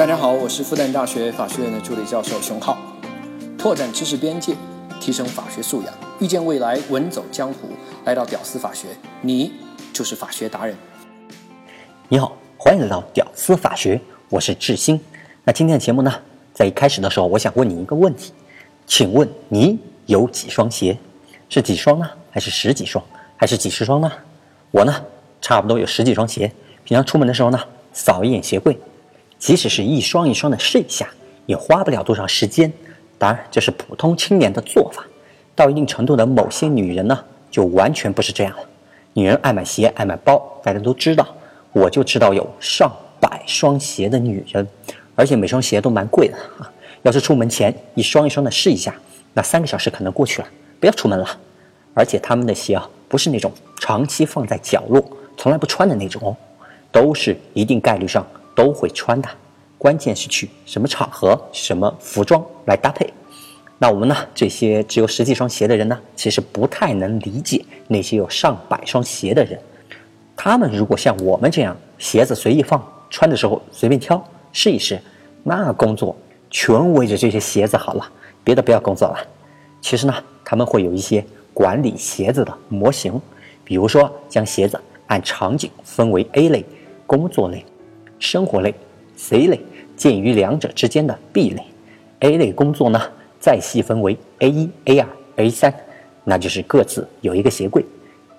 大家好，我是复旦大学法学院的助理教授熊浩，拓展知识边界，提升法学素养，遇见未来，稳走江湖。来到屌丝法学，你就是法学达人。你好，欢迎来到屌丝法学，我是志新。那今天的节目呢，在一开始的时候，我想问你一个问题，请问你有几双鞋？是几双呢？还是十几双？还是几十双呢？我呢，差不多有十几双鞋。平常出门的时候呢，扫一眼鞋柜。即使是一双一双的试一下，也花不了多少时间。当然，这是普通青年的做法。到一定程度的某些女人呢，就完全不是这样了。女人爱买鞋，爱买包，大家都知道。我就知道有上百双鞋的女人，而且每双鞋都蛮贵的啊。要是出门前一双一双的试一下，那三个小时可能过去了，不要出门了。而且她们的鞋啊，不是那种长期放在角落、从来不穿的那种哦，都是一定概率上。都会穿的，关键是去什么场合、什么服装来搭配。那我们呢？这些只有十几双鞋的人呢，其实不太能理解那些有上百双鞋的人。他们如果像我们这样，鞋子随意放，穿的时候随便挑，试一试，那工作全围着这些鞋子好了，别的不要工作了。其实呢，他们会有一些管理鞋子的模型，比如说将鞋子按场景分为 A 类、工作类。生活类，C 类介于两者之间的 B 类，A 类工作呢再细分为 A 一、A 二、A 三，那就是各自有一个鞋柜。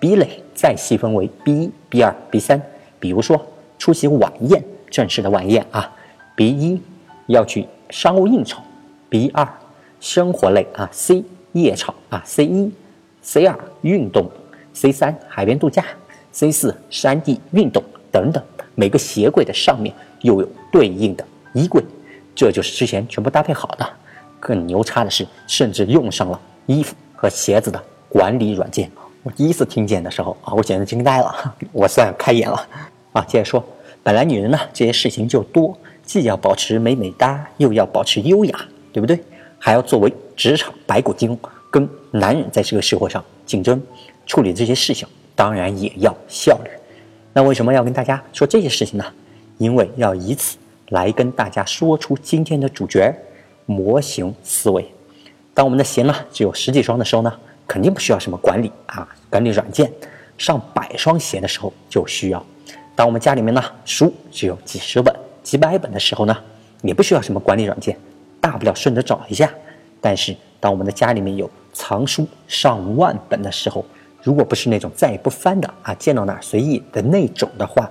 B 类再细分为 B 一、B 二、B 三，比如说出席晚宴，正式的晚宴啊，B 一要去商务应酬，B 二生活类啊，C 夜场啊，C 一、C 二运动，C 三海边度假，C 四山地运动等等。每个鞋柜的上面又有对应的衣柜，这就是之前全部搭配好的。更牛叉的是，甚至用上了衣服和鞋子的管理软件。我第一次听见的时候啊，我简直惊呆了，我算开眼了啊！接着说，本来女人呢这些事情就多，既要保持美美哒，又要保持优雅，对不对？还要作为职场白骨精，跟男人在这个社会上竞争，处理这些事情，当然也要效率。那为什么要跟大家说这些事情呢？因为要以此来跟大家说出今天的主角——模型思维。当我们的鞋呢只有十几双的时候呢，肯定不需要什么管理啊，管理软件；上百双鞋的时候就需要。当我们家里面呢书只有几十本、几百本的时候呢，也不需要什么管理软件，大不了顺着找一下。但是当我们的家里面有藏书上万本的时候，如果不是那种再也不翻的啊，见到哪儿随意的那种的话，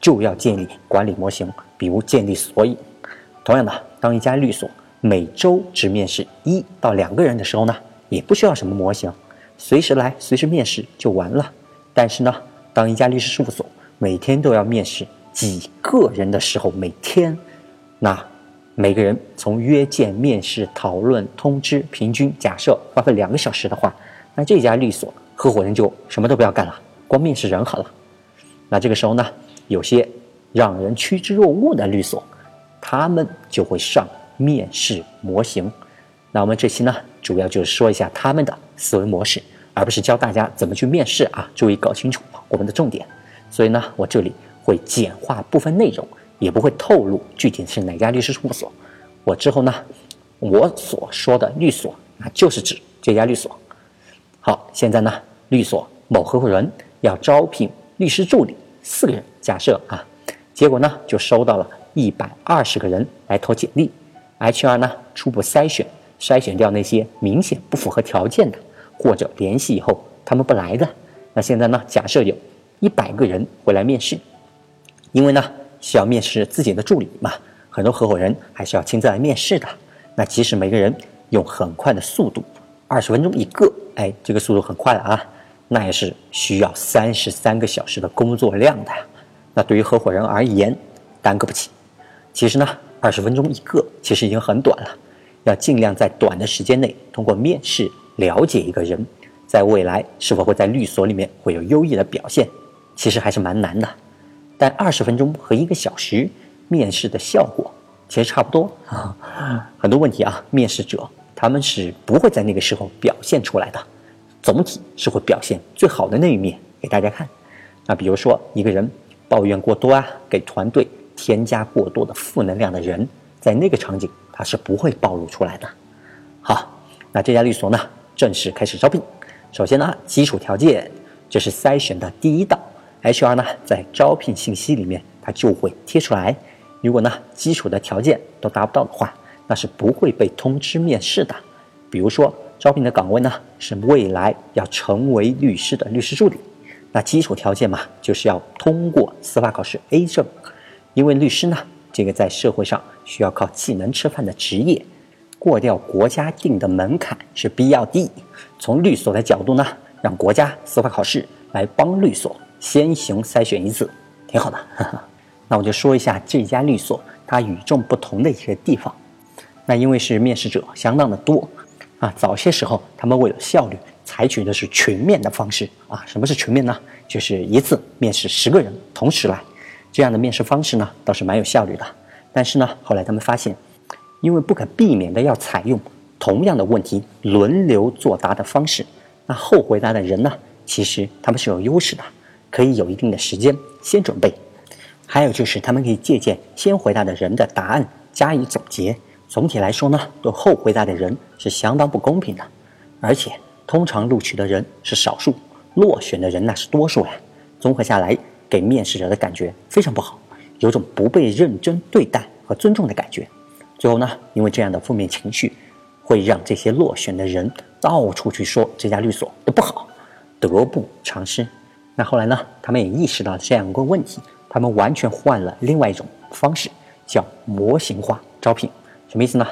就要建立管理模型，比如建立索引。同样的，当一家律所每周只面试一到两个人的时候呢，也不需要什么模型，随时来随时面试就完了。但是呢，当一家律师事务所每天都要面试几个人的时候，每天，那每个人从约见、面试、讨论、通知，平均假设花费两个小时的话，那这家律所。合伙人就什么都不要干了，光面试人好了。那这个时候呢，有些让人趋之若鹜的律所，他们就会上面试模型。那我们这期呢，主要就是说一下他们的思维模式，而不是教大家怎么去面试啊。注意搞清楚我们的重点。所以呢，我这里会简化部分内容，也不会透露具体是哪家律师事务所。我之后呢，我所说的律所啊，就是指这家律所。好，现在呢。律所某合伙人要招聘律师助理四个人，假设啊，结果呢就收到了一百二十个人来投简历，HR 呢初步筛选，筛选掉那些明显不符合条件的，或者联系以后他们不来的。那现在呢，假设有一百个人会来面试，因为呢需要面试自己的助理嘛，很多合伙人还是要亲自来面试的。那即使每个人用很快的速度，二十分钟一个，哎，这个速度很快了啊。那也是需要三十三个小时的工作量的，那对于合伙人而言，耽搁不起。其实呢，二十分钟一个，其实已经很短了。要尽量在短的时间内通过面试了解一个人，在未来是否会在律所里面会有优异的表现，其实还是蛮难的。但二十分钟和一个小时面试的效果其实差不多啊。很多问题啊，面试者他们是不会在那个时候表现出来的。总体是会表现最好的那一面给大家看，那比如说一个人抱怨过多啊，给团队添加过多的负能量的人，在那个场景他是不会暴露出来的。好，那这家律所呢正式开始招聘。首先呢，基础条件这是筛选的第一道，HR 呢在招聘信息里面他就会贴出来。如果呢基础的条件都达不到的话，那是不会被通知面试的。比如说招聘的岗位呢是未来要成为律师的律师助理，那基础条件嘛就是要通过司法考试 A 证，因为律师呢这个在社会上需要靠技能吃饭的职业。过掉国家定的门槛是必要的。从律所的角度呢，让国家司法考试来帮律所先行筛选一次，挺好的。那我就说一下这家律所它与众不同的一个地方。那因为是面试者相当的多啊，早些时候他们为了效率，采取的是群面的方式啊。什么是群面呢？就是一次面试十个人同时来，这样的面试方式呢倒是蛮有效率的。但是呢，后来他们发现。因为不可避免的要采用同样的问题轮流作答的方式，那后回答的人呢，其实他们是有优势的，可以有一定的时间先准备。还有就是他们可以借鉴先回答的人的答案加以总结。总体来说呢，对后回答的人是相当不公平的，而且通常录取的人是少数，落选的人那是多数呀。综合下来，给面试者的感觉非常不好，有种不被认真对待和尊重的感觉。最后呢，因为这样的负面情绪，会让这些落选的人到处去说这家律所的不好，得不偿失。那后来呢，他们也意识到这样一个问题，他们完全换了另外一种方式，叫模型化招聘。什么意思呢？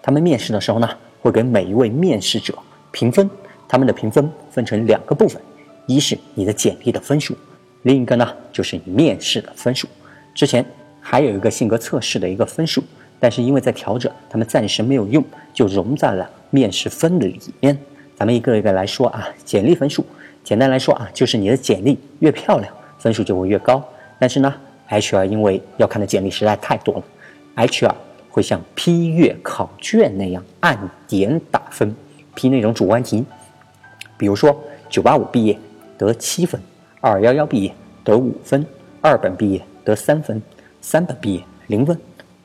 他们面试的时候呢，会给每一位面试者评分，他们的评分分成两个部分，一是你的简历的分数，另一个呢就是你面试的分数。之前还有一个性格测试的一个分数。但是因为在调整，他们暂时没有用，就融在了面试分的里面。咱们一个一个来说啊，简历分数，简单来说啊，就是你的简历越漂亮，分数就会越高。但是呢，HR 因为要看的简历实在太多了，HR 会像批阅考卷那样按点打分，批那种主观题。比如说，985毕业得七分，211毕业得五分，二本毕业得三分，三本毕业零分。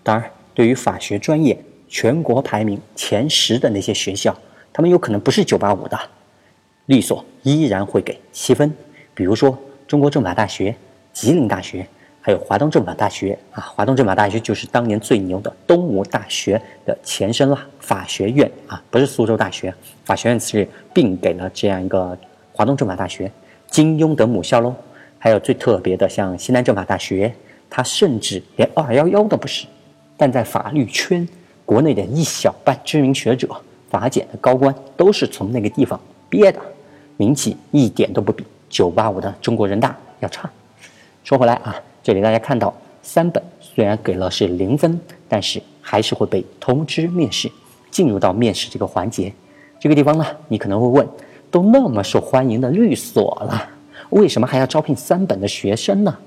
当然。对于法学专业全国排名前十的那些学校，他们有可能不是985的，律所依然会给七分。比如说中国政法大学、吉林大学，还有华东政法大学啊。华东政法大学就是当年最牛的东吴大学的前身了，法学院啊，不是苏州大学。法学院是并给了这样一个华东政法大学金庸的母校喽。还有最特别的，像西南政法大学，它甚至连211都不是。但在法律圈，国内的一小半知名学者、法检的高官都是从那个地方毕业的，名气一点都不比985的中国人大要差。说回来啊，这里大家看到三本虽然给了是零分，但是还是会被通知面试，进入到面试这个环节。这个地方呢，你可能会问：都那么受欢迎的律所了，为什么还要招聘三本的学生呢？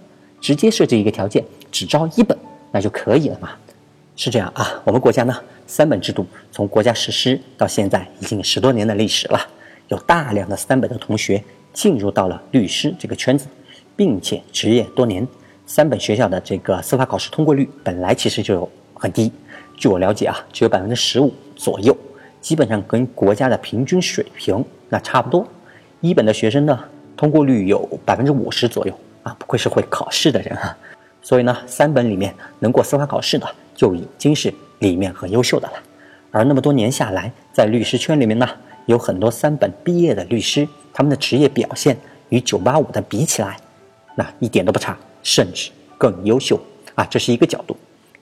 直接设置一个条件，只招一本，那就可以了嘛。是这样啊，我们国家呢，三本制度从国家实施到现在已经十多年的历史了，有大量的三本的同学进入到了律师这个圈子，并且执业多年。三本学校的这个司法考试通过率本来其实就很低，据我了解啊，只有百分之十五左右，基本上跟国家的平均水平那差不多。一本的学生呢，通过率有百分之五十左右啊，不愧是会考试的人啊。所以呢，三本里面能过司法考试的。就已经是里面很优秀的了，而那么多年下来，在律师圈里面呢，有很多三本毕业的律师，他们的职业表现与985的比起来，那一点都不差，甚至更优秀啊，这是一个角度。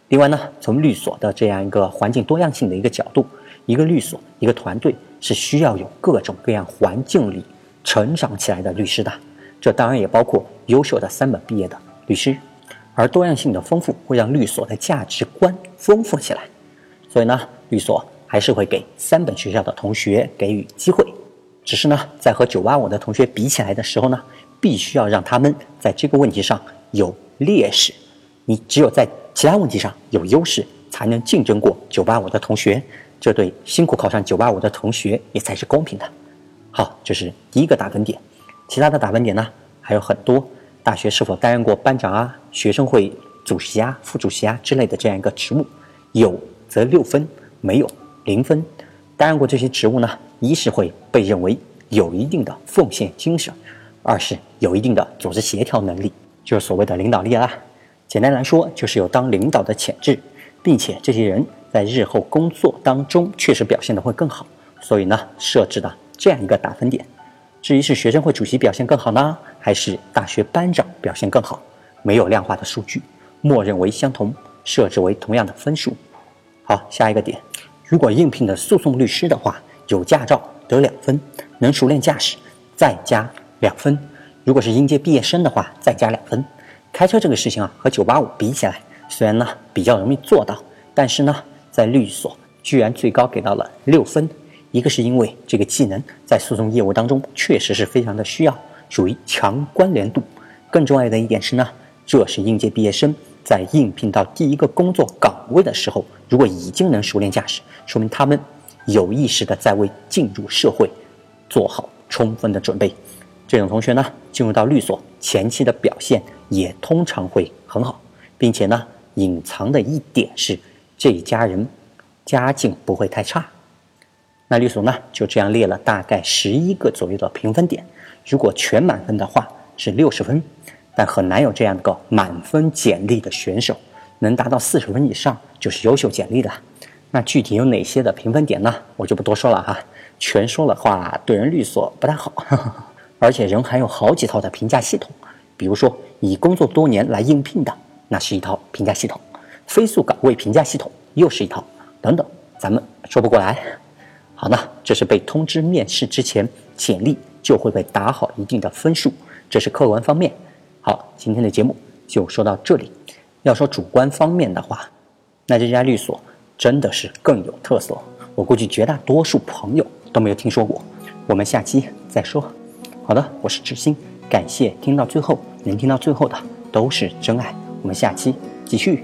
另外呢，从律所的这样一个环境多样性的一个角度，一个律所一个团队是需要有各种各样环境里成长起来的律师的，这当然也包括优秀的三本毕业的律师。而多样性的丰富会让律所的价值观丰富起来，所以呢，律所还是会给三本学校的同学给予机会，只是呢，在和985的同学比起来的时候呢，必须要让他们在这个问题上有劣势，你只有在其他问题上有优势，才能竞争过985的同学，这对辛苦考上985的同学也才是公平的。好，这是第一个打分点，其他的打分点呢还有很多。大学是否担任过班长啊？学生会主席啊、副主席啊之类的这样一个职务，有则六分，没有零分。担任过这些职务呢，一是会被认为有一定的奉献精神，二是有一定的组织协调能力，就是所谓的领导力啦。简单来说，就是有当领导的潜质，并且这些人在日后工作当中确实表现的会更好，所以呢，设置的这样一个打分点。至于是学生会主席表现更好呢，还是大学班长表现更好，没有量化的数据，默认为相同，设置为同样的分数。好，下一个点，如果应聘的诉讼律师的话，有驾照得两分，能熟练驾驶再加两分；如果是应届毕业生的话，再加两分。开车这个事情啊，和九八五比起来，虽然呢比较容易做到，但是呢，在律所居然最高给到了六分。一个是因为这个技能在诉讼业务当中确实是非常的需要，属于强关联度。更重要的一点是呢，这是应届毕业生在应聘到第一个工作岗位的时候，如果已经能熟练驾驶，说明他们有意识的在为进入社会做好充分的准备。这种同学呢，进入到律所前期的表现也通常会很好，并且呢，隐藏的一点是这一家人家境不会太差。那律所呢就这样列了大概十一个左右的评分点，如果全满分的话是六十分，但很难有这样个满分简历的选手，能达到四十分以上就是优秀简历了。那具体有哪些的评分点呢？我就不多说了哈，全说的话对人律所不太好，而且人还有好几套的评价系统，比如说以工作多年来应聘的，那是一套评价系统；飞速岗位评价系统又是一套，等等，咱们说不过来。好呢，这是被通知面试之前，简历就会被打好一定的分数，这是客观方面。好，今天的节目就说到这里。要说主观方面的话，那这家律所真的是更有特色，我估计绝大多数朋友都没有听说过。我们下期再说。好的，我是志新，感谢听到最后，能听到最后的都是真爱。我们下期继续。